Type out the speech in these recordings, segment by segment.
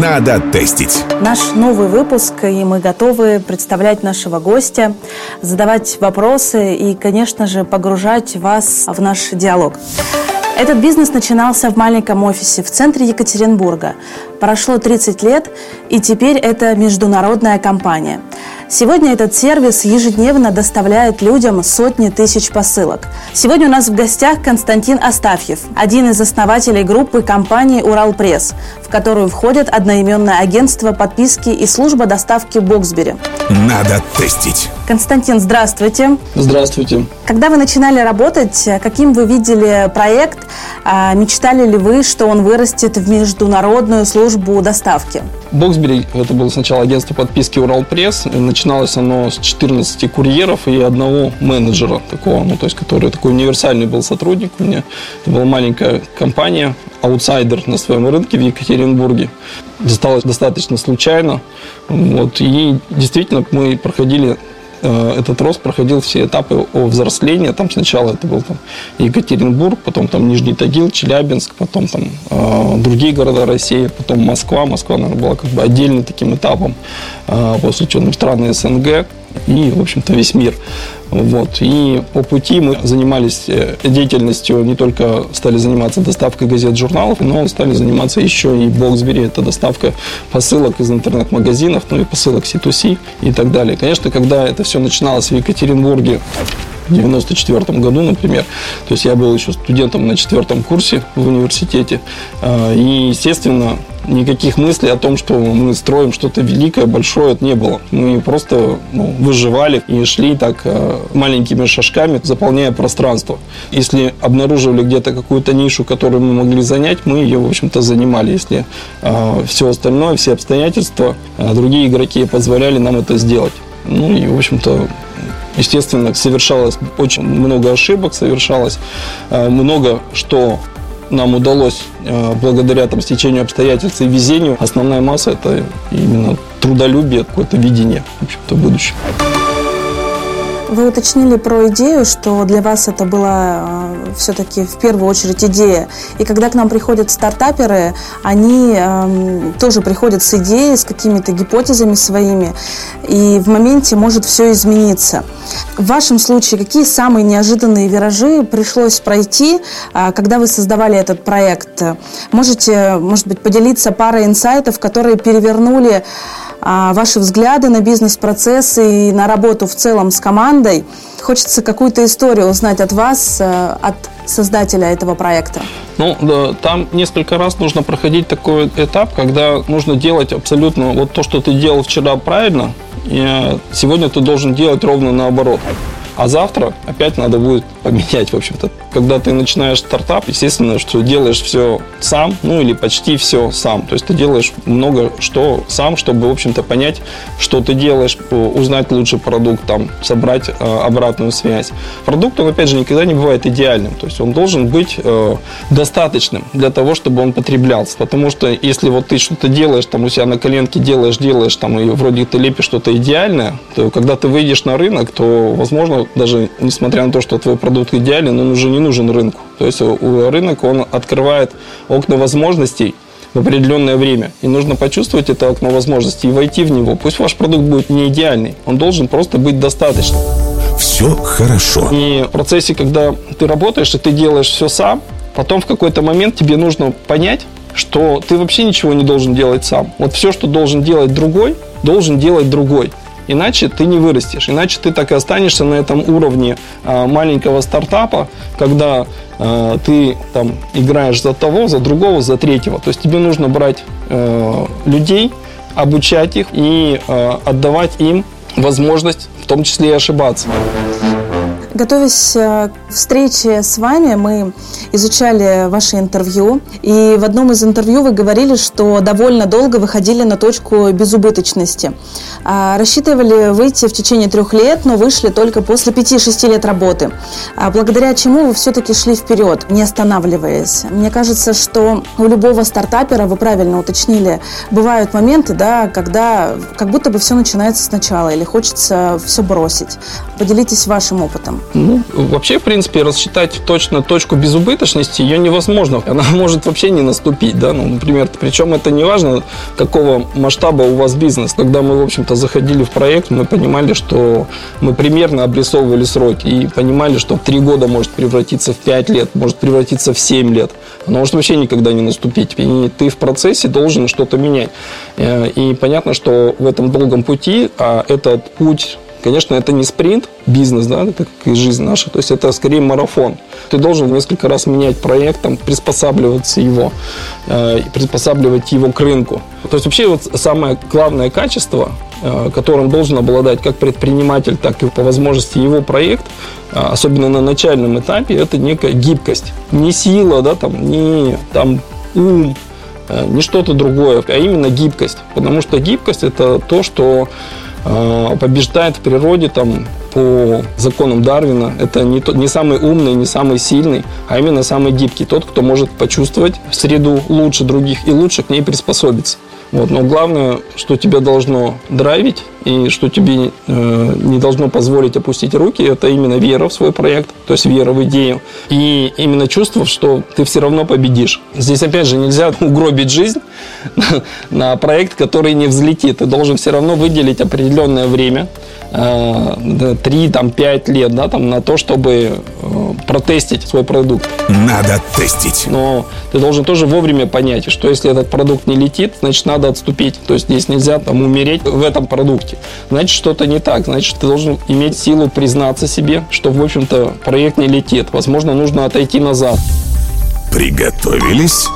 Надо тестить. Наш новый выпуск, и мы готовы представлять нашего гостя, задавать вопросы и, конечно же, погружать вас в наш диалог. Этот бизнес начинался в маленьком офисе в центре Екатеринбурга. Прошло 30 лет, и теперь это международная компания. Сегодня этот сервис ежедневно доставляет людям сотни тысяч посылок. Сегодня у нас в гостях Константин Астафьев, один из основателей группы компании «Уралпресс», в которую входит одноименное агентство подписки и служба доставки «Боксбери». Надо тестить. Константин, здравствуйте. Здравствуйте. Когда вы начинали работать, каким вы видели проект? А мечтали ли вы, что он вырастет в международную службу доставки? Боксбери, это было сначала агентство подписки Уралпресс. Начиналось оно с 14 курьеров и одного менеджера такого, ну, то есть, который такой универсальный был сотрудник у меня. Это была маленькая компания, аутсайдер на своем рынке в Екатеринбурге. Досталось достаточно случайно. Вот, и действительно мы проходили этот рост проходил все этапы взросления. Там сначала это был там, Екатеринбург, потом там Нижний Тагил, Челябинск, потом там э, другие города России, потом Москва. Москва, наверное, была как бы отдельным таким этапом, э, после чего страны СНГ и, в общем-то, весь мир. Вот. И по пути мы занимались э, деятельностью, не только стали заниматься доставкой газет, журналов, но стали заниматься еще и Боксбери, это доставка посылок из интернет-магазинов, ну и посылок C2C и так далее. Конечно, когда это все начиналось в Екатеринбурге, в 94 году, например. То есть я был еще студентом на четвертом курсе в университете. А, и, естественно, никаких мыслей о том, что мы строим что-то великое, большое, не было. Мы просто ну, выживали и шли так э, маленькими шажками, заполняя пространство. Если обнаруживали где-то какую-то нишу, которую мы могли занять, мы ее, в общем-то, занимали. Если э, все остальное, все обстоятельства, э, другие игроки позволяли нам это сделать. Ну и, в общем-то, естественно, совершалось очень много ошибок, совершалось э, много что нам удалось э, благодаря там, стечению обстоятельств и везению. Основная масса – это именно трудолюбие, какое-то видение, в общем-то, будущего. Вы уточнили про идею, что для вас это была э, все-таки в первую очередь идея. И когда к нам приходят стартаперы, они э, тоже приходят с идеей, с какими-то гипотезами своими, и в моменте может все измениться. В вашем случае какие самые неожиданные виражи пришлось пройти, э, когда вы создавали этот проект? Можете, может быть, поделиться парой инсайтов, которые перевернули ваши взгляды на бизнес-процессы и на работу в целом с командой. Хочется какую-то историю узнать от вас, э, от создателя этого проекта. Ну, да, там несколько раз нужно проходить такой этап, когда нужно делать абсолютно вот то, что ты делал вчера правильно, и э, сегодня ты должен делать ровно наоборот. А завтра опять надо будет поменять, в общем-то. Когда ты начинаешь стартап, естественно, что делаешь все сам, ну или почти все сам. То есть ты делаешь много что сам, чтобы, в общем-то, понять, что ты делаешь, узнать лучше продукт, там, собрать э, обратную связь. Продукт, он, опять же, никогда не бывает идеальным. То есть он должен быть э, достаточным для того, чтобы он потреблялся. Потому что если вот ты что-то делаешь, там, у себя на коленке делаешь, делаешь, там, и вроде ты лепишь что-то идеальное, то когда ты выйдешь на рынок, то, возможно, даже несмотря на то, что твой продукт идеален, он уже не нужен рынку. То есть рынок, он открывает окна возможностей в определенное время. И нужно почувствовать это окно возможностей и войти в него. Пусть ваш продукт будет не идеальный, он должен просто быть достаточным. Все хорошо. И в процессе, когда ты работаешь, и ты делаешь все сам, потом в какой-то момент тебе нужно понять, что ты вообще ничего не должен делать сам. Вот все, что должен делать другой, должен делать другой. Иначе ты не вырастешь, иначе ты так и останешься на этом уровне а, маленького стартапа, когда а, ты там играешь за того, за другого, за третьего. То есть тебе нужно брать а, людей, обучать их и отдавать им возможность в том числе и ошибаться. Готовясь э, к встрече с вами, мы изучали ваше интервью. И в одном из интервью вы говорили, что довольно долго выходили на точку безубыточности. А рассчитывали выйти в течение трех лет, но вышли только после 5-6 лет работы. А благодаря чему вы все-таки шли вперед, не останавливаясь. Мне кажется, что у любого стартапера, вы правильно уточнили, бывают моменты, да, когда как будто бы все начинается сначала или хочется все бросить. Поделитесь вашим опытом. Ну, вообще, в принципе, рассчитать точно точку безубыточности ее невозможно. Она может вообще не наступить, да, ну, например, причем это не важно, какого масштаба у вас бизнес. Когда мы, в общем-то, заходили в проект, мы понимали, что мы примерно обрисовывали сроки и понимали, что три года может превратиться в пять лет, может превратиться в семь лет. Она может вообще никогда не наступить. И ты в процессе должен что-то менять. Э, и понятно, что в этом долгом пути, а этот путь Конечно, это не спринт, бизнес, да, как и жизнь наша, то есть это скорее марафон. Ты должен несколько раз менять проект, там, приспосабливаться его, э, приспосабливать его к рынку. То есть вообще вот самое главное качество, э, которым должен обладать как предприниматель, так и по возможности его проект, э, особенно на начальном этапе, это некая гибкость. Не сила, да, там, не там, ум, э, не что-то другое, а именно гибкость. Потому что гибкость это то, что побеждает в природе там, по законам Дарвина. Это не, тот, не самый умный, не самый сильный, а именно самый гибкий. Тот, кто может почувствовать среду лучше других и лучше к ней приспособиться. Вот. Но главное, что тебя должно драйвить и что тебе э, не должно позволить опустить руки, это именно вера в свой проект, то есть вера в идею. И именно чувство, что ты все равно победишь. Здесь, опять же, нельзя угробить жизнь на проект, который не взлетит. Ты должен все равно выделить определенное время, 3-5 э, лет да, там, на то, чтобы э, протестить свой продукт. Надо тестить. Но ты должен тоже вовремя понять, что если этот продукт не летит, значит, надо отступить. То есть здесь нельзя там, умереть в этом продукте. Значит, что-то не так. Значит, ты должен иметь силу признаться себе, что, в общем-то, проект не летит. Возможно, нужно отойти назад. Приготовились?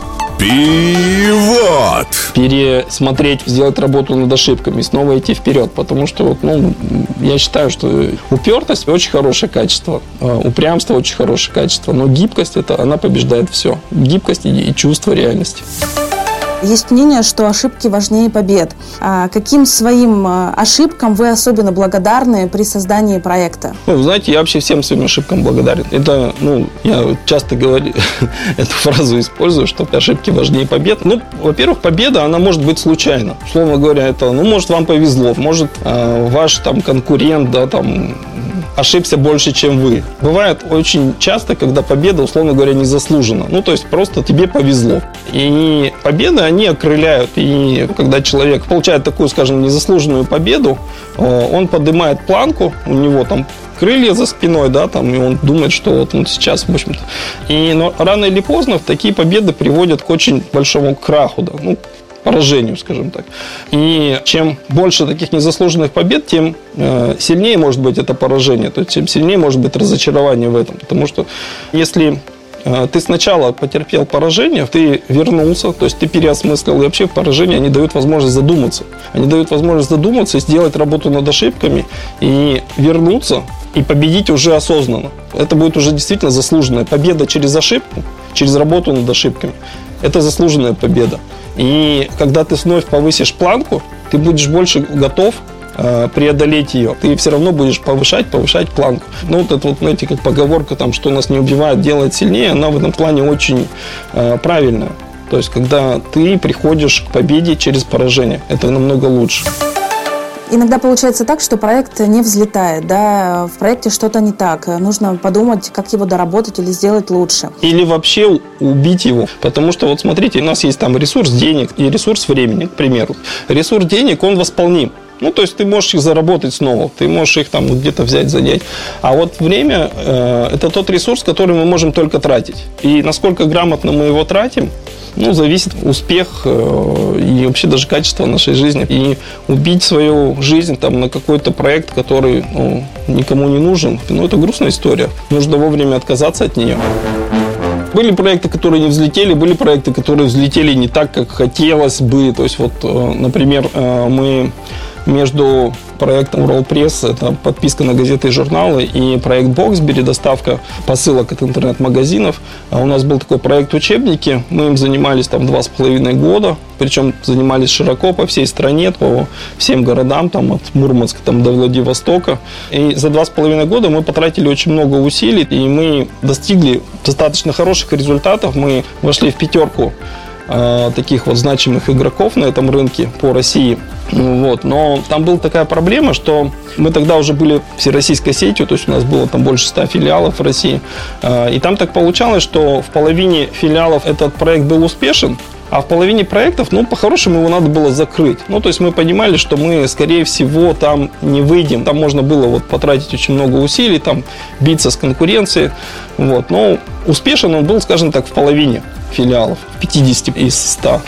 Пивот! Пересмотреть, сделать работу над ошибками снова идти вперед. Потому что, ну, я считаю, что упертость очень хорошее качество, а, упрямство очень хорошее качество, но гибкость это она побеждает все. Гибкость и чувство реальности. Есть мнение, что ошибки важнее побед. А каким своим а, ошибкам вы особенно благодарны при создании проекта? Ну, знаете, я вообще всем своим ошибкам благодарен. Это, ну, я часто говорю, эту фразу использую, что ошибки важнее побед. Ну, во-первых, победа, она может быть случайна. Условно говоря, это, ну, может, вам повезло, может, э, ваш там конкурент, да, там, ошибся больше, чем вы. Бывает очень часто, когда победа, условно говоря, не заслужена. Ну, то есть просто тебе повезло. И победы, они окрыляют. И когда человек получает такую, скажем, незаслуженную победу, э, он поднимает планку, у него там крылья за спиной, да, там, и он думает, что вот он сейчас, в общем-то. И но рано или поздно такие победы приводят к очень большому краху, да, ну, поражению, скажем так. И чем больше таких незаслуженных побед, тем э, сильнее может быть это поражение, то есть тем сильнее может быть разочарование в этом. Потому что если э, ты сначала потерпел поражение, ты вернулся, то есть ты переосмыслил, и вообще поражение они дают возможность задуматься. Они дают возможность задуматься, сделать работу над ошибками и вернуться и победить уже осознанно. Это будет уже действительно заслуженная победа через ошибку, через работу над ошибками. Это заслуженная победа. И когда ты вновь повысишь планку, ты будешь больше готов э, преодолеть ее. Ты все равно будешь повышать, повышать планку. Ну, вот это вот, знаете, как поговорка, там, что нас не убивает, делает сильнее, она в этом плане очень э, правильная. То есть, когда ты приходишь к победе через поражение, это намного лучше. Иногда получается так, что проект не взлетает, да, в проекте что-то не так. Нужно подумать, как его доработать или сделать лучше. Или вообще убить его. Потому что, вот смотрите, у нас есть там ресурс денег и ресурс времени, к примеру. Ресурс денег, он восполним. Ну, то есть ты можешь их заработать снова, ты можешь их там где-то взять, занять. А вот время э, – это тот ресурс, который мы можем только тратить. И насколько грамотно мы его тратим, ну, зависит успех э, и вообще даже качество нашей жизни. И убить свою жизнь там на какой-то проект, который ну, никому не нужен, ну, это грустная история. Нужно вовремя отказаться от нее. Были проекты, которые не взлетели, были проекты, которые взлетели не так, как хотелось бы. То есть, вот, э, например, э, мы между проектом Roll Press, это подписка на газеты и журналы, и проект Boxberry, доставка посылок от интернет-магазинов. А у нас был такой проект учебники, мы им занимались там два с половиной года, причем занимались широко по всей стране, по всем городам, там от Мурманска там, до Владивостока. И за два с половиной года мы потратили очень много усилий, и мы достигли достаточно хороших результатов. Мы вошли в пятерку Э, таких вот значимых игроков на этом рынке по России. Ну вот. Но там была такая проблема, что мы тогда уже были всероссийской сетью, то есть у нас было там больше 100 филиалов в России. А, и там так получалось, что в половине филиалов этот проект был успешен, а в половине проектов, ну, по-хорошему его надо было закрыть. Ну, то есть мы понимали, что мы, скорее всего, там не выйдем. Там можно было вот потратить очень много усилий, там биться с конкуренцией. Вот. Но успешен он был, скажем так, в половине филиалов, 50 из 100.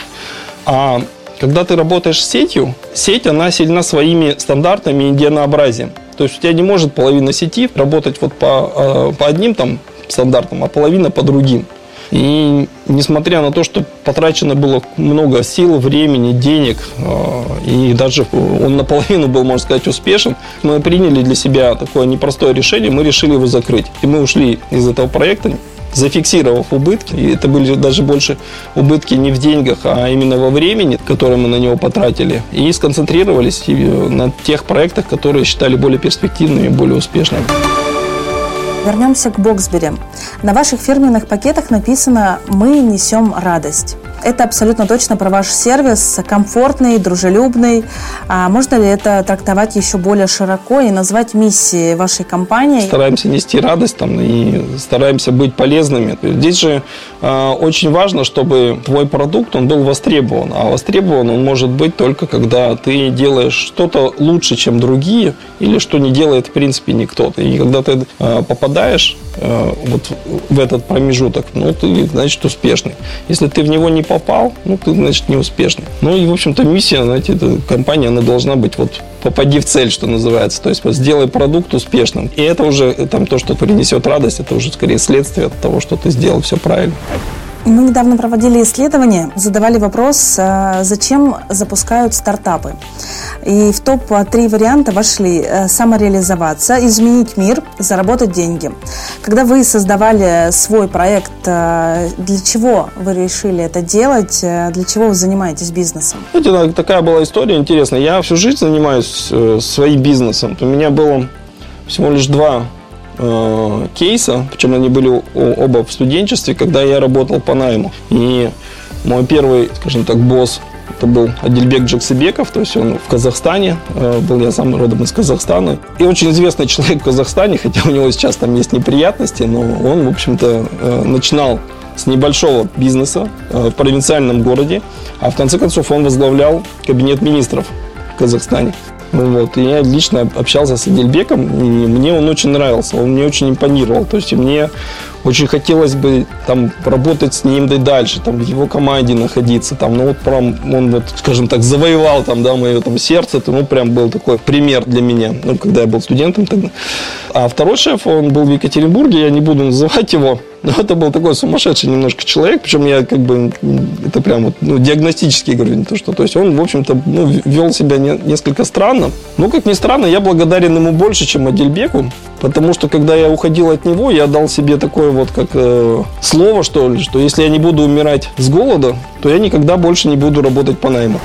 А когда ты работаешь с сетью, сеть, она сильна своими стандартами и единообразием. То есть у тебя не может половина сети работать вот по, э, по одним там стандартам, а половина по другим. И несмотря на то, что потрачено было много сил, времени, денег, э, и даже он наполовину был, можно сказать, успешен, мы приняли для себя такое непростое решение, мы решили его закрыть. И мы ушли из этого проекта, зафиксировав убытки. И это были даже больше убытки не в деньгах, а именно во времени, которое мы на него потратили. И сконцентрировались на тех проектах, которые считали более перспективными более успешными. Вернемся к Боксбери. На ваших фирменных пакетах написано «Мы несем радость». Это абсолютно точно про ваш сервис, комфортный, дружелюбный. А можно ли это трактовать еще более широко и назвать миссией вашей компании? Стараемся нести радость там, и стараемся быть полезными. Здесь же э, очень важно, чтобы твой продукт он был востребован. А востребован он может быть только когда ты делаешь что-то лучше, чем другие, или что не делает в принципе никто. И когда ты э, попадаешь э, вот в этот промежуток, ну, ты, значит, успешный. Если ты в него не попал, ну, ты, значит, не успешный. Ну, и, в общем-то, миссия, знаете, эта компания, она должна быть вот попади в цель, что называется. То есть вот, сделай продукт успешным. И это уже там то, что принесет радость, это уже скорее следствие от того, что ты сделал все правильно. Мы недавно проводили исследование, задавали вопрос, а, зачем запускают стартапы. И в топ-3 варианта вошли э, самореализоваться, изменить мир, заработать деньги. Когда вы создавали свой проект, э, для чего вы решили это делать? Э, для чего вы занимаетесь бизнесом? Знаете, такая была история интересная. Я всю жизнь занимаюсь своим бизнесом. У меня было всего лишь два э, кейса, причем они были оба в студенчестве, когда я работал по найму. И мой первый, скажем так, босс это был Адильбек Джаксыбеков, то есть он в Казахстане, э, был я сам родом из Казахстана. И очень известный человек в Казахстане, хотя у него сейчас там есть неприятности, но он, в общем-то, э, начинал с небольшого бизнеса э, в провинциальном городе, а в конце концов он возглавлял кабинет министров в Казахстане. Вот. И я лично общался с Адельбеком, и мне он очень нравился, он мне очень импонировал. То есть мне очень хотелось бы там работать с ним да и дальше, там в его команде находиться, там, ну вот прям он вот, скажем так, завоевал там, да, мое там сердце, это, ну прям был такой пример для меня, ну когда я был студентом тогда. А второй шеф, он был в Екатеринбурге, я не буду называть его, но это был такой сумасшедший немножко человек, причем я как бы, это прям вот, ну, диагностически говорю, не то что, то есть он, в общем-то, ну, вел себя не, несколько странно, но, как ни странно, я благодарен ему больше, чем Адельбеку, потому что, когда я уходил от него, я дал себе такое вот, как э, слово, что ли, что если я не буду умирать с голода, то я никогда больше не буду работать по найму.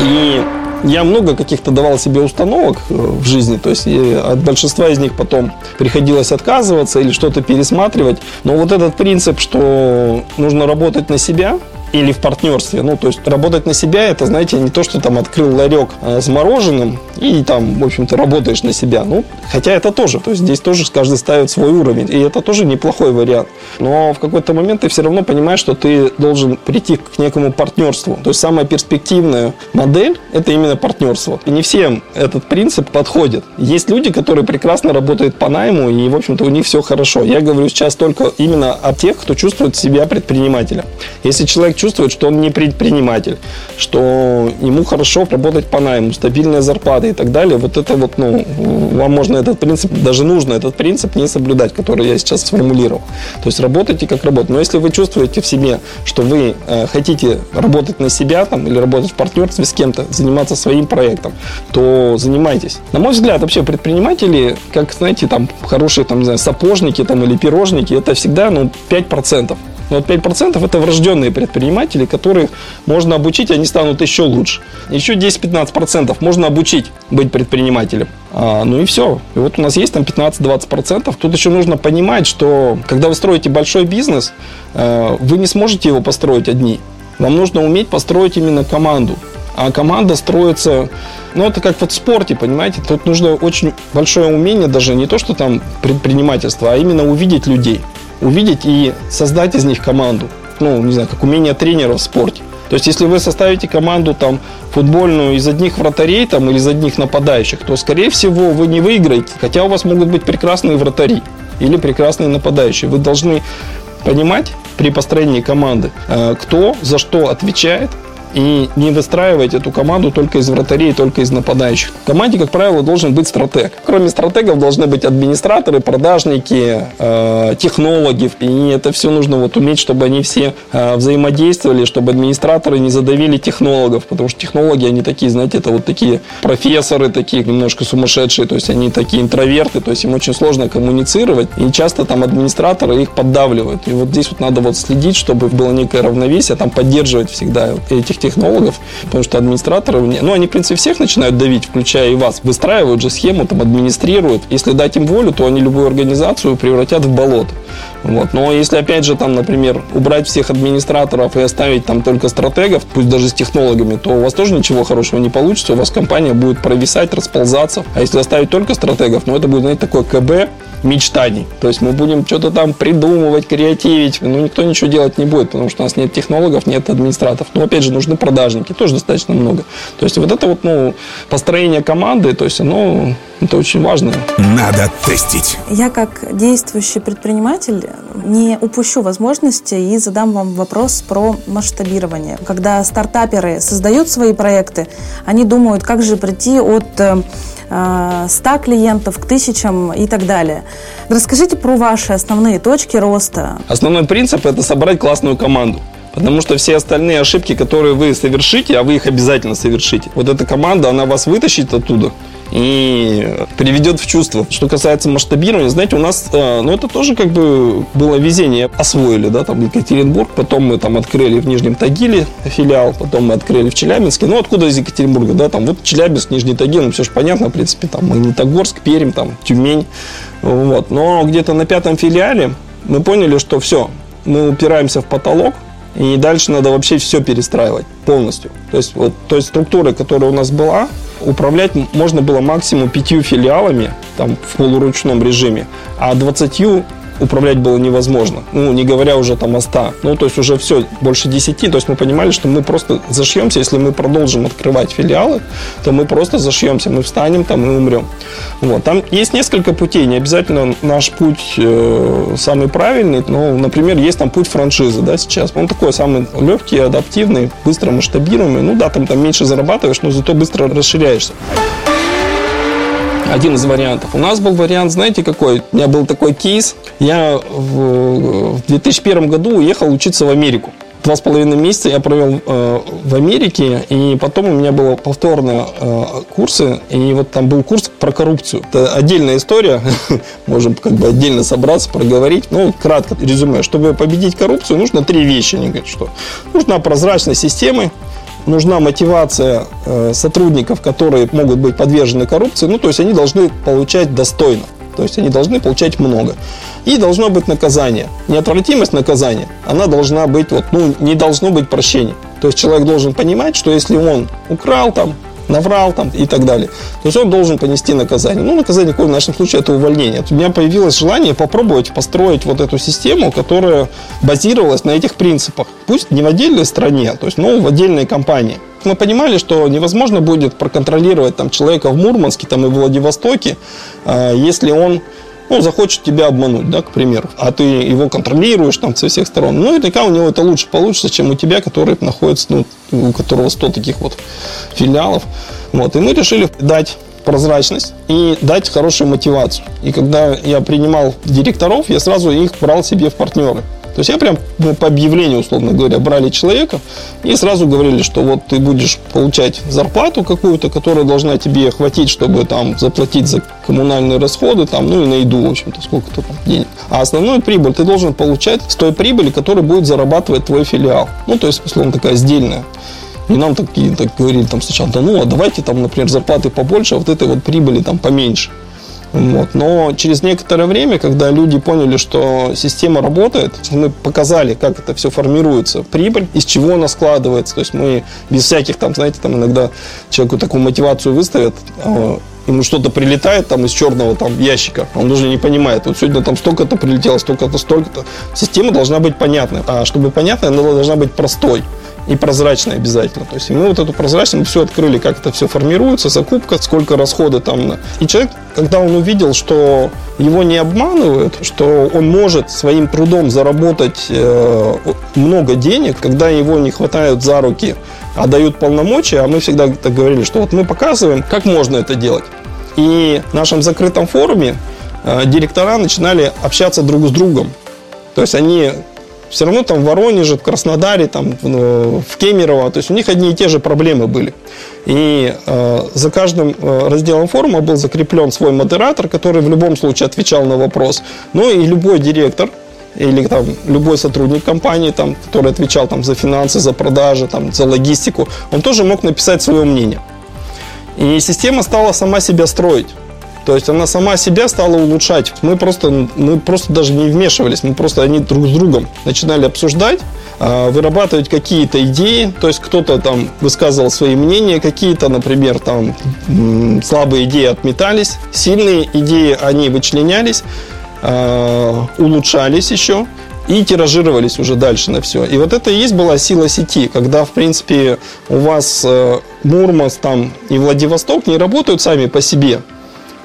И я много каких-то давал себе установок э, в жизни, то есть от большинства из них потом приходилось отказываться или что-то пересматривать. Но вот этот принцип, что нужно работать на себя, или в партнерстве. Ну, то есть работать на себя, это, знаете, не то, что там открыл ларек а, с мороженым и там, в общем-то, работаешь на себя. Ну, хотя это тоже. То есть здесь тоже каждый ставит свой уровень. И это тоже неплохой вариант. Но в какой-то момент ты все равно понимаешь, что ты должен прийти к некому партнерству. То есть самая перспективная модель – это именно партнерство. И не всем этот принцип подходит. Есть люди, которые прекрасно работают по найму, и, в общем-то, у них все хорошо. Я говорю сейчас только именно о тех, кто чувствует себя предпринимателем. Если человек чувствует, что он не предприниматель, что ему хорошо работать по найму, стабильная зарплата и так далее, вот это вот, ну, вам можно этот принцип, даже нужно этот принцип не соблюдать, который я сейчас сформулировал. То есть работайте как работать. Но если вы чувствуете в себе, что вы э, хотите работать на себя там, или работать в партнерстве с кем-то, заниматься своим проектом, то занимайтесь. На мой взгляд, вообще предприниматели, как, знаете, там хорошие там, не знаю, сапожники там, или пирожники, это всегда ну, 5%. Но вот 5% это врожденные предприниматели, которых можно обучить, они станут еще лучше. Еще 10-15% можно обучить быть предпринимателем. А, ну и все. И вот у нас есть там 15-20%. Тут еще нужно понимать, что когда вы строите большой бизнес, э, вы не сможете его построить одни. Вам нужно уметь построить именно команду. А команда строится, ну, это как вот в спорте, понимаете? Тут нужно очень большое умение, даже не то, что там предпринимательство, а именно увидеть людей. Увидеть и создать из них команду. Ну, не знаю, как умение тренера в спорте. То есть, если вы составите команду там футбольную из одних вратарей там, или из одних нападающих, то, скорее всего, вы не выиграете. Хотя у вас могут быть прекрасные вратари или прекрасные нападающие. Вы должны понимать при построении команды, э, кто за что отвечает, и не выстраивать эту команду только из вратарей, только из нападающих. В команде, как правило, должен быть стратег. Кроме стратегов должны быть администраторы, продажники, э, технологи. И это все нужно вот уметь, чтобы они все э, взаимодействовали, чтобы администраторы не задавили технологов. Потому что технологи, они такие, знаете, это вот такие профессоры, такие немножко сумасшедшие. То есть они такие интроверты, то есть им очень сложно коммуницировать. И часто там администраторы их поддавливают. И вот здесь вот надо вот следить, чтобы было некое равновесие, там поддерживать всегда этих технологов, потому что администраторы, ну, они, в принципе, всех начинают давить, включая и вас, выстраивают же схему, там, администрируют. Если дать им волю, то они любую организацию превратят в болото. Вот. Но если, опять же, там, например, убрать всех администраторов и оставить там только стратегов, пусть даже с технологами, то у вас тоже ничего хорошего не получится, у вас компания будет провисать, расползаться. А если оставить только стратегов, ну, это будет, знаете, такое КБ, мечтаний. То есть мы будем что-то там придумывать, креативить, но никто ничего делать не будет, потому что у нас нет технологов, нет администраторов. Но опять же нужны продажники, тоже достаточно много. То есть вот это вот ну, построение команды, то есть оно это очень важно. Надо тестить. Я как действующий предприниматель не упущу возможности и задам вам вопрос про масштабирование. Когда стартаперы создают свои проекты, они думают, как же прийти от 100 э, клиентов к тысячам и так далее. Расскажите про ваши основные точки роста. Основной принцип – это собрать классную команду. Потому что все остальные ошибки, которые вы совершите, а вы их обязательно совершите, вот эта команда, она вас вытащит оттуда и приведет в чувство. Что касается масштабирования, знаете, у нас, э, ну, это тоже как бы было везение. Освоили, да, там Екатеринбург, потом мы там открыли в Нижнем Тагиле филиал, потом мы открыли в Челябинске. Ну, откуда из Екатеринбурга, да, там вот Челябинск, Нижний Тагил, ну, все же понятно, в принципе, там Магнитогорск, Пермь, там Тюмень, вот. Но где-то на пятом филиале мы поняли, что все, мы упираемся в потолок, и дальше надо вообще все перестраивать полностью. То есть, вот, то есть структура, которая у нас была, управлять можно было максимум пятью филиалами там, в полуручном режиме, а 20 управлять было невозможно. Ну, не говоря уже там о 100. Ну, то есть уже все, больше 10. То есть мы понимали, что мы просто зашьемся. Если мы продолжим открывать филиалы, то мы просто зашьемся. Мы встанем там и умрем. Вот. Там есть несколько путей. Не обязательно наш путь э, самый правильный. Но, например, есть там путь франшизы да, сейчас. Он такой самый легкий, адаптивный, быстро масштабируемый. Ну да, там, там меньше зарабатываешь, но зато быстро расширяешься один из вариантов. У нас был вариант, знаете, какой? У меня был такой кейс. Я в 2001 году уехал учиться в Америку. Два с половиной месяца я провел э, в Америке, и потом у меня было повторные э, курсы, и вот там был курс про коррупцию. Это отдельная история, можем как бы отдельно собраться, проговорить. Ну, кратко резюме. Чтобы победить коррупцию, нужно три вещи. Они говорят, что нужна прозрачность системы, нужна мотивация э, сотрудников, которые могут быть подвержены коррупции, ну, то есть они должны получать достойно, то есть они должны получать много. И должно быть наказание. Неотвратимость наказания, она должна быть, вот, ну, не должно быть прощения. То есть человек должен понимать, что если он украл там, наврал там и так далее. То есть он должен понести наказание. Ну, наказание в нашем случае это увольнение. У меня появилось желание попробовать построить вот эту систему, которая базировалась на этих принципах. Пусть не в отдельной стране, то есть, но в отдельной компании. Мы понимали, что невозможно будет проконтролировать там человека в Мурманске там, и Владивостоке, а, если он ну, захочет тебя обмануть, да, к примеру, а ты его контролируешь там со всех сторон, ну, и наверняка у него это лучше получится, чем у тебя, который находится, ну, у которого 100 таких вот филиалов. Вот, и мы решили дать прозрачность и дать хорошую мотивацию. И когда я принимал директоров, я сразу их брал себе в партнеры. То есть я прям ну, по объявлению, условно говоря, брали человека и сразу говорили, что вот ты будешь получать зарплату какую-то, которая должна тебе хватить, чтобы там заплатить за коммунальные расходы, там, ну и на еду, в общем-то, сколько-то там денег. А основную прибыль ты должен получать с той прибыли, которую будет зарабатывать твой филиал. Ну, то есть, условно, такая сдельная. И нам такие так говорили там сначала, да ну, а давайте там, например, зарплаты побольше, а вот этой вот прибыли там поменьше. Вот. Но через некоторое время, когда люди поняли, что система работает, мы показали, как это все формируется, прибыль, из чего она складывается. То есть мы без всяких там, знаете, там иногда человеку такую мотивацию выставят, а, ему что-то прилетает там из черного там ящика, он даже не понимает, вот сегодня там столько-то прилетело, столько-то, столько-то. Система должна быть понятной, а чтобы понятной, она должна быть простой и прозрачной обязательно. То есть мы вот эту прозрачность, мы все открыли, как это все формируется, закупка, сколько расходы там. И человек, когда он увидел, что его не обманывают, что он может своим трудом заработать э, много денег, когда его не хватают за руки, а дают полномочия, а мы всегда так говорили, что вот мы показываем, как можно это делать. И в нашем закрытом форуме э, директора начинали общаться друг с другом. То есть они все равно там в Воронеже, в Краснодаре, там, в Кемерово, то есть у них одни и те же проблемы были. И э, за каждым э, разделом форума был закреплен свой модератор, который в любом случае отвечал на вопрос. Ну и любой директор или там любой сотрудник компании, там, который отвечал там, за финансы, за продажи, там, за логистику, он тоже мог написать свое мнение. И система стала сама себя строить. То есть она сама себя стала улучшать. Мы просто, мы просто даже не вмешивались, мы просто они друг с другом начинали обсуждать, а, вырабатывать какие-то идеи, то есть кто-то там высказывал свои мнения, какие-то, например, там слабые идеи отметались, сильные идеи они вычленялись, а, улучшались еще и тиражировались уже дальше на все. И вот это и есть была сила сети, когда, в принципе, у вас э, Мурманск там и Владивосток не работают сами по себе,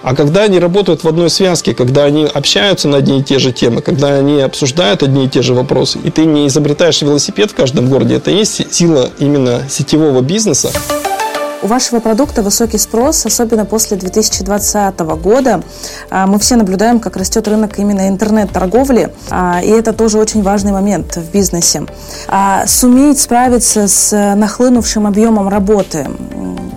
а когда они работают в одной связке, когда они общаются на одни и те же темы, когда они обсуждают одни и те же вопросы, и ты не изобретаешь велосипед в каждом городе, это и есть сила именно сетевого бизнеса. У вашего продукта высокий спрос, особенно после 2020 года. А, мы все наблюдаем, как растет рынок именно интернет-торговли, а, и это тоже очень важный момент в бизнесе. А, суметь справиться с нахлынувшим объемом работы,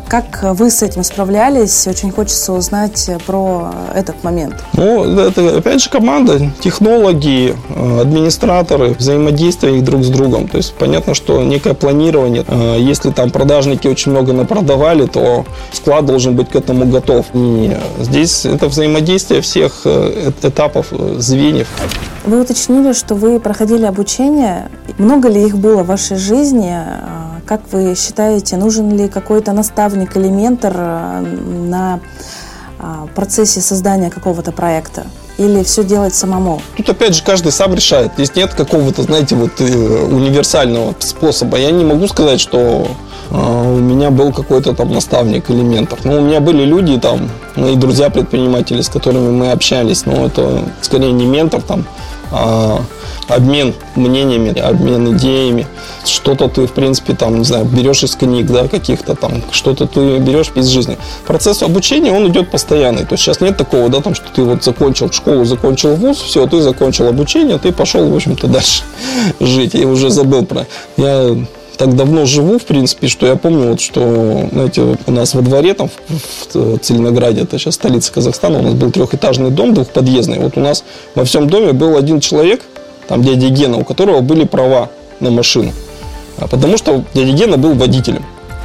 как вы с этим справлялись? Очень хочется узнать про этот момент. Ну, это опять же команда, технологи, э, администраторы, взаимодействие их друг с другом. То есть понятно, что некое планирование. Э, если там продажники очень много напродавали, то склад должен быть к этому готов. И здесь это взаимодействие всех э, этапов, звеньев. Вы уточнили, что вы проходили обучение. Много ли их было в вашей жизни? Как вы считаете, нужен ли какой-то наставник или ментор э, на а, процессе создания какого-то проекта? Или все делать самому? Тут опять же каждый сам решает. Здесь нет какого-то, знаете, вот э, универсального способа. Я не могу сказать, что э, у меня был какой-то там наставник или ментор. Ну, у меня были люди там, мои друзья-предприниматели, с которыми мы общались, но это скорее не ментор там, обмен мнениями, обмен идеями. Что-то ты, в принципе, там, не знаю, берешь из книг, да, каких-то там, что-то ты берешь из жизни. Процесс обучения, он идет постоянный. То есть сейчас нет такого, да, там, что ты вот закончил школу, закончил вуз, все, ты закончил обучение, ты пошел, в общем-то, дальше жить. Я уже забыл про... Я так давно живу, в принципе, что я помню, вот, что, знаете, у нас во дворе, там, в Целинограде, это сейчас столица Казахстана, у нас был трехэтажный дом двухподъездный. Вот у нас во всем доме был один человек, там дядя Гена, у которого были права на машину. А потому что дядя Гена был водителем.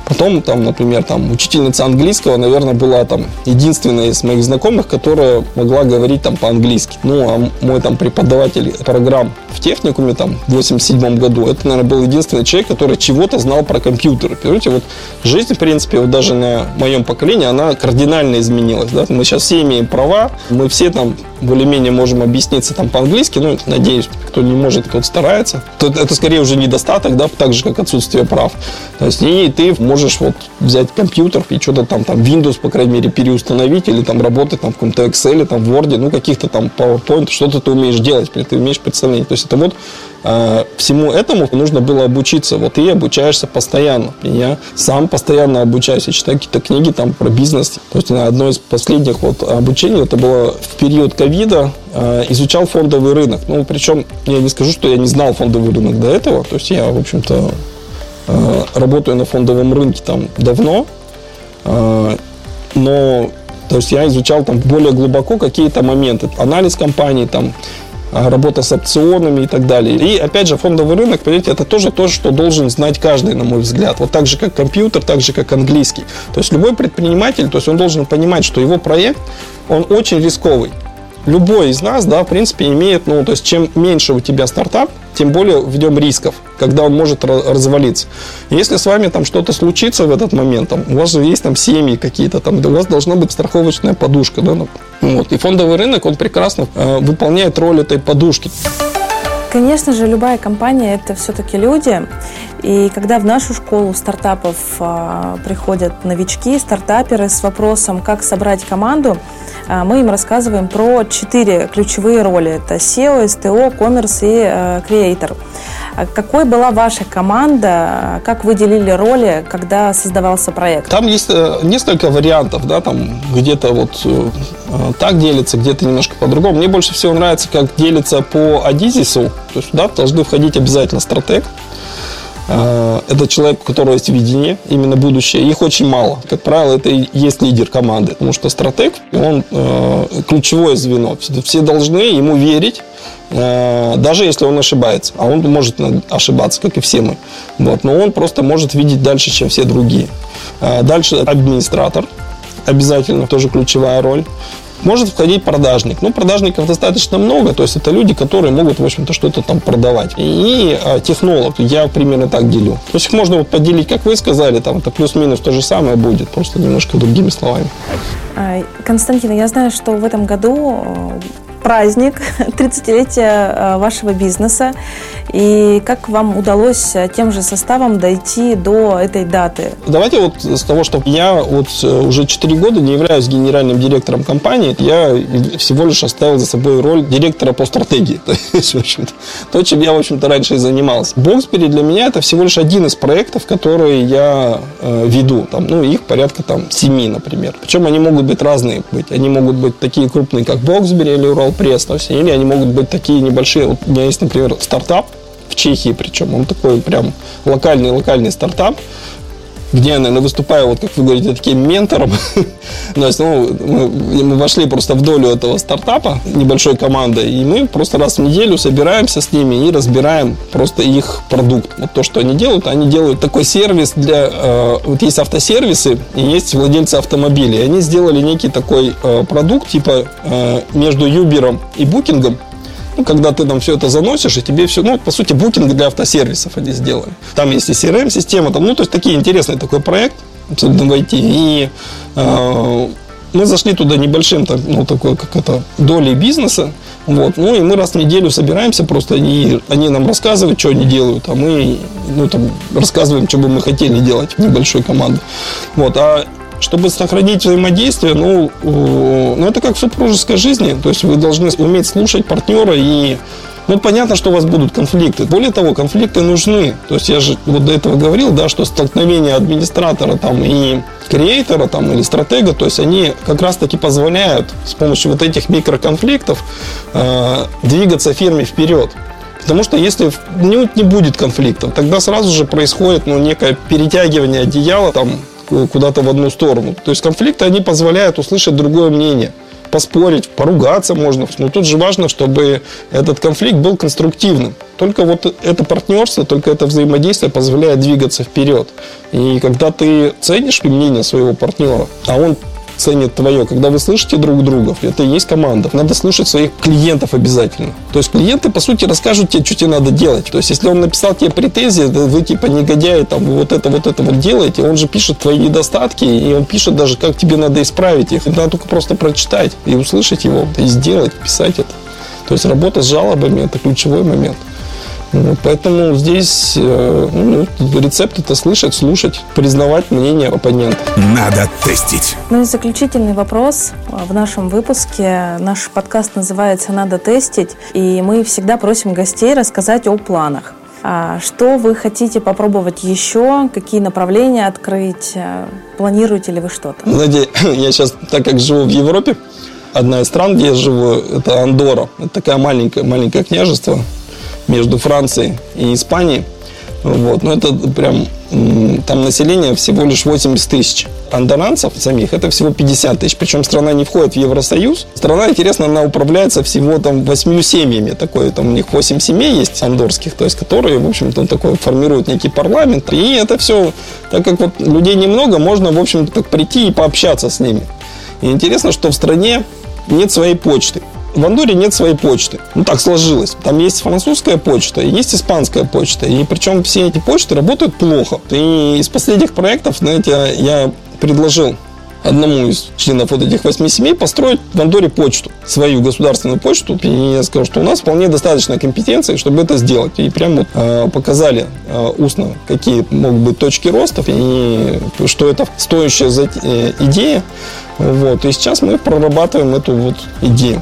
Потом, там, например, там, учительница английского, наверное, была там единственная из моих знакомых, которая могла говорить там по-английски. Ну, а мой там преподаватель программ в техникуме там в 87 году, это, наверное, был единственный человек, который чего-то знал про компьютеры. Понимаете, вот жизнь, в принципе, вот даже на моем поколении, она кардинально изменилась. Да? Мы сейчас все имеем права, мы все там более-менее можем объясниться там по-английски, ну, надеюсь, кто не может, тот старается. То это скорее уже недостаток, да, так же, как отсутствие прав. То есть и ты можешь можешь вот взять компьютер и что-то там, там Windows, по крайней мере, переустановить или там работать там в каком-то Excel, там в Word, ну каких-то там PowerPoint, что-то ты умеешь делать, ты умеешь представлять. То есть это вот э, всему этому нужно было обучиться. Вот и обучаешься постоянно. И я сам постоянно обучаюсь. Я читаю какие-то книги там про бизнес. То есть одно из последних вот обучений, это было в период ковида, э, изучал фондовый рынок. Ну, причем я не скажу, что я не знал фондовый рынок до этого. То есть я, в общем-то, работаю на фондовом рынке там давно, э, но то есть я изучал там более глубоко какие-то моменты, анализ компании, там, а, работа с опционами и так далее. И опять же, фондовый рынок, понимаете, это тоже то, что должен знать каждый, на мой взгляд. Вот так же, как компьютер, так же, как английский. То есть любой предприниматель, то есть он должен понимать, что его проект, он очень рисковый любой из нас, да, в принципе, имеет, ну, то есть, чем меньше у тебя стартап, тем более введем рисков, когда он может развалиться. Если с вами там что-то случится в этот момент, там, у вас же есть там семьи какие-то, там, у вас должна быть страховочная подушка, да, ну, вот. И фондовый рынок, он прекрасно э, выполняет роль этой подушки. Конечно же, любая компания – это все-таки люди. И когда в нашу школу стартапов а, приходят новички, стартаперы с вопросом, как собрать команду, а, мы им рассказываем про четыре ключевые роли. Это SEO, STO, Commerce и а, Creator. А какой была ваша команда? Как вы делили роли, когда создавался проект? Там есть э, несколько вариантов, да, там где-то вот э, так делится, где-то немножко по-другому. Мне больше всего нравится, как делится по Адизису. То есть, да, должны входить обязательно стратег. Это человек, у которого есть видение, именно будущее. Их очень мало. Как правило, это и есть лидер команды. Потому что стратег, он ключевое звено. Все должны ему верить, Э, даже если он ошибается. А он может ошибаться, как и все мы. Вот. Но он просто может видеть дальше, чем все другие. Э, дальше администратор. Обязательно тоже ключевая роль. Может входить продажник. Ну, продажников достаточно много, то есть это люди, которые могут, в общем-то, что-то там продавать. И, а, технолог, я примерно так делю. То есть их можно вот поделить, как вы сказали, там это плюс-минус то же самое будет, просто немножко другими словами. А, Константин, я знаю, что в этом году праздник 30-летия э, вашего бизнеса. И как вам удалось э, тем же составом дойти до этой даты? Давайте вот с того, что я вот э, уже 4 года не являюсь генеральным директором компании, я всего лишь оставил за собой роль директора по стратегии. То, есть, в общем-то, то чем я, в общем-то, раньше и занимался. Боксбери для меня это всего лишь один из проектов, которые я э, веду. Там, ну, их порядка там 7, например. Причем они могут быть разные быть. Они могут быть такие крупные, как Боксбери или Урал то есть, или они могут быть такие небольшие. Вот у меня есть, например, стартап в Чехии, причем он такой прям локальный-локальный стартап, где я, наверное, выступаю, вот как вы говорите, таким ментором. То есть, ну, мы, мы вошли просто в долю этого стартапа, небольшой команды, и мы просто раз в неделю собираемся с ними и разбираем просто их продукт. Вот то, что они делают, они делают такой сервис для... Э, вот есть автосервисы и есть владельцы автомобилей. Они сделали некий такой э, продукт, типа э, между Юбером и Букингом, ну, когда ты там все это заносишь, и тебе все, ну, по сути, букинг для автосервисов они сделали. Там есть и CRM-система, там, ну, то есть, такие интересный такой проект, абсолютно в. И э, мы зашли туда небольшим, так, ну, такой, как это, долей бизнеса, вот, ну, и мы раз в неделю собираемся просто, и они нам рассказывают, что они делают, а мы, ну, там, рассказываем, что бы мы хотели делать небольшой команде. Вот, а чтобы сохранить взаимодействие, ну, ну, это как в супружеской жизни. То есть вы должны уметь слушать партнера и ну, понятно, что у вас будут конфликты. Более того, конфликты нужны. То есть я же вот до этого говорил, да, что столкновение администратора там и креатора там или стратега, то есть они как раз-таки позволяют с помощью вот этих микроконфликтов э, двигаться фирме вперед. Потому что если не, не будет конфликтов, тогда сразу же происходит ну, некое перетягивание одеяла там куда-то в одну сторону. То есть конфликты, они позволяют услышать другое мнение поспорить, поругаться можно. Но тут же важно, чтобы этот конфликт был конструктивным. Только вот это партнерство, только это взаимодействие позволяет двигаться вперед. И когда ты ценишь мнение своего партнера, а он ценит твое. Когда вы слышите друг друга, это и есть команда. Надо слушать своих клиентов обязательно. То есть клиенты, по сути, расскажут тебе, что тебе надо делать. То есть, если он написал тебе претензии, вы типа негодяи, там, вот это, вот это вот делаете, он же пишет твои недостатки, и он пишет даже, как тебе надо исправить их. Надо только просто прочитать и услышать его, и сделать, писать это. То есть работа с жалобами – это ключевой момент. Поэтому здесь э, ну, рецепт это слышать, слушать, признавать мнение оппонента. Надо тестить. Ну и заключительный вопрос в нашем выпуске. Наш подкаст называется «Надо тестить», и мы всегда просим гостей рассказать о планах. А что вы хотите попробовать еще? Какие направления открыть? Планируете ли вы что-то? Знаете, я сейчас, так как живу в Европе, одна из стран, где я живу, это Андора. Это такая маленькая, маленькое княжество между Францией и Испанией. Вот. Но это прям там население всего лишь 80 тысяч. Андоранцев самих это всего 50 тысяч. Причем страна не входит в Евросоюз. Страна, интересно, она управляется всего там 8 семьями. Такое, там у них 8 семей есть андорских, то есть которые, в общем-то, такой формируют некий парламент. И это все, так как вот людей немного, можно, в общем-то, прийти и пообщаться с ними. И интересно, что в стране нет своей почты. В Андоре нет своей почты. Ну, так сложилось. Там есть французская почта, есть испанская почта. И причем все эти почты работают плохо. И из последних проектов, знаете, я предложил одному из членов вот этих восьми семей построить в Андоре почту, свою государственную почту. И я сказал, что у нас вполне достаточно компетенции, чтобы это сделать. И прям вот э, показали э, устно, какие могут быть точки роста, и что это стоящая э, идея. Вот. И сейчас мы прорабатываем эту вот идею.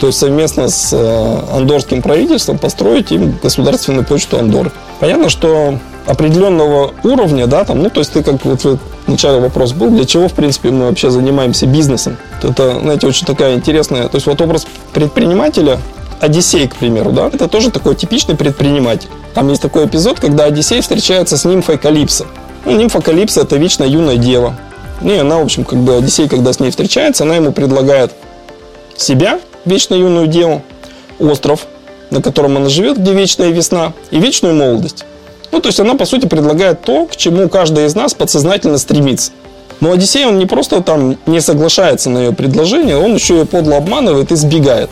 То есть совместно с э, андорским правительством построить им государственную почту Андоры. Понятно, что определенного уровня, да, там, ну, то есть ты как вот в начале вопрос был, для чего, в принципе, мы вообще занимаемся бизнесом. Это, знаете, очень такая интересная, то есть вот образ предпринимателя, Одиссей, к примеру, да, это тоже такой типичный предприниматель. Там есть такой эпизод, когда Одиссей встречается с нимфой Калипсо. Ну, нимфа Калипсо – это вечно юная дева. И она, в общем, как бы Одиссей, когда с ней встречается, она ему предлагает себя, вечно юную деву, остров, на котором она живет, где вечная весна, и вечную молодость. Ну, то есть она, по сути, предлагает то, к чему каждый из нас подсознательно стремится. Но Одиссей, он не просто там не соглашается на ее предложение, он еще ее подло обманывает и сбегает.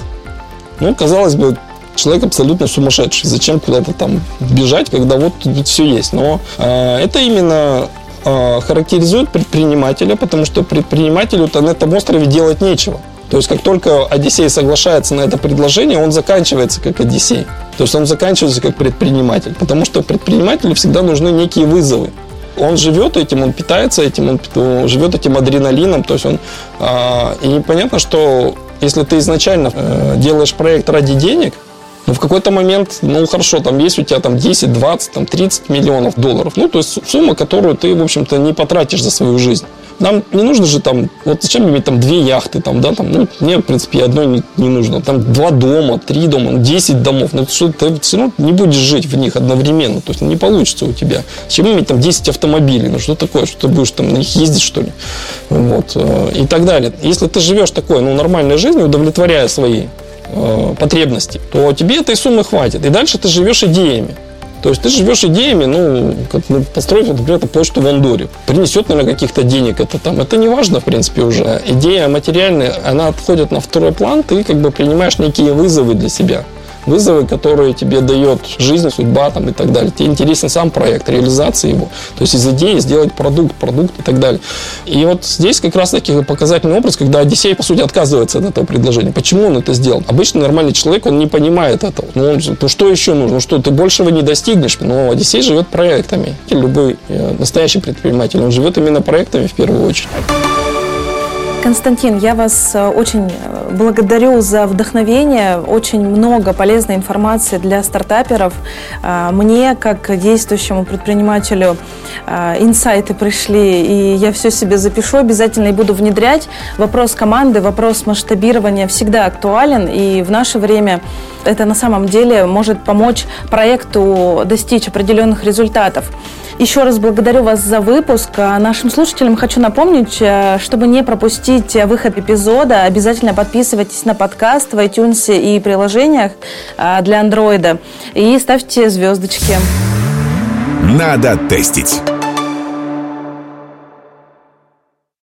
Ну, казалось бы, человек абсолютно сумасшедший. Зачем куда-то там бежать, когда вот тут все есть. Но э, это именно э, характеризует предпринимателя, потому что предпринимателю-то на этом острове делать нечего. То есть, как только Одиссей соглашается на это предложение, он заканчивается как Одиссей. То есть, он заканчивается как предприниматель. Потому что предпринимателю всегда нужны некие вызовы. Он живет этим, он питается этим, он живет этим адреналином. То есть, он, э, и понятно, что если ты изначально э, делаешь проект ради денег, ну, в какой-то момент, ну, хорошо, там есть у тебя там 10, 20, там 30 миллионов долларов. Ну, то есть сумма, которую ты, в общем-то, не потратишь за свою жизнь. Нам не нужно же там, вот зачем иметь там две яхты, там, да, там, ну, мне, в принципе, одной не, не нужно. Там два дома, три дома, десять домов. Ну, что ты все равно не будешь жить в них одновременно. То есть не получится у тебя. Зачем иметь там 10 автомобилей? Ну, что такое? Что ты будешь там на них ездить, что ли? Вот. Э, и так далее. Если ты живешь такой, ну, нормальной жизнью, удовлетворяя свои э, потребности, то тебе этой суммы хватит. И дальше ты живешь идеями. То есть ты живешь идеями, ну, как ну, построить, например, почту в Андоре. Принесет, наверное, каких-то денег это там. Это не важно, в принципе, уже. Идея материальная, она отходит на второй план, ты как бы принимаешь некие вызовы для себя вызовы, которые тебе дает жизнь, судьба там, и так далее. Тебе интересен сам проект, реализация его. То есть из идеи сделать продукт, продукт и так далее. И вот здесь как раз таки показательный образ, когда Одиссей, по сути, отказывается от этого предложения. Почему он это сделал? Обычно нормальный человек, он не понимает этого. Ну, он, ну что еще нужно? Ну что, ты большего не достигнешь? Но Одиссей живет проектами. Любой э, настоящий предприниматель, он живет именно проектами в первую очередь. Константин, я вас э, очень э, благодарю за вдохновение. Очень много полезной информации для стартаперов. Э, мне, как действующему предпринимателю, инсайты пришли, и я все себе запишу обязательно и буду внедрять. Вопрос команды, вопрос масштабирования всегда актуален, и в наше время это на самом деле может помочь проекту достичь определенных результатов. Еще раз благодарю вас за выпуск. А нашим слушателям хочу напомнить, э, чтобы не пропустить выход эпизода, обязательно подписывайтесь на подкаст в iTunes и приложениях э, для андроида и ставьте звездочки. Надо тестить.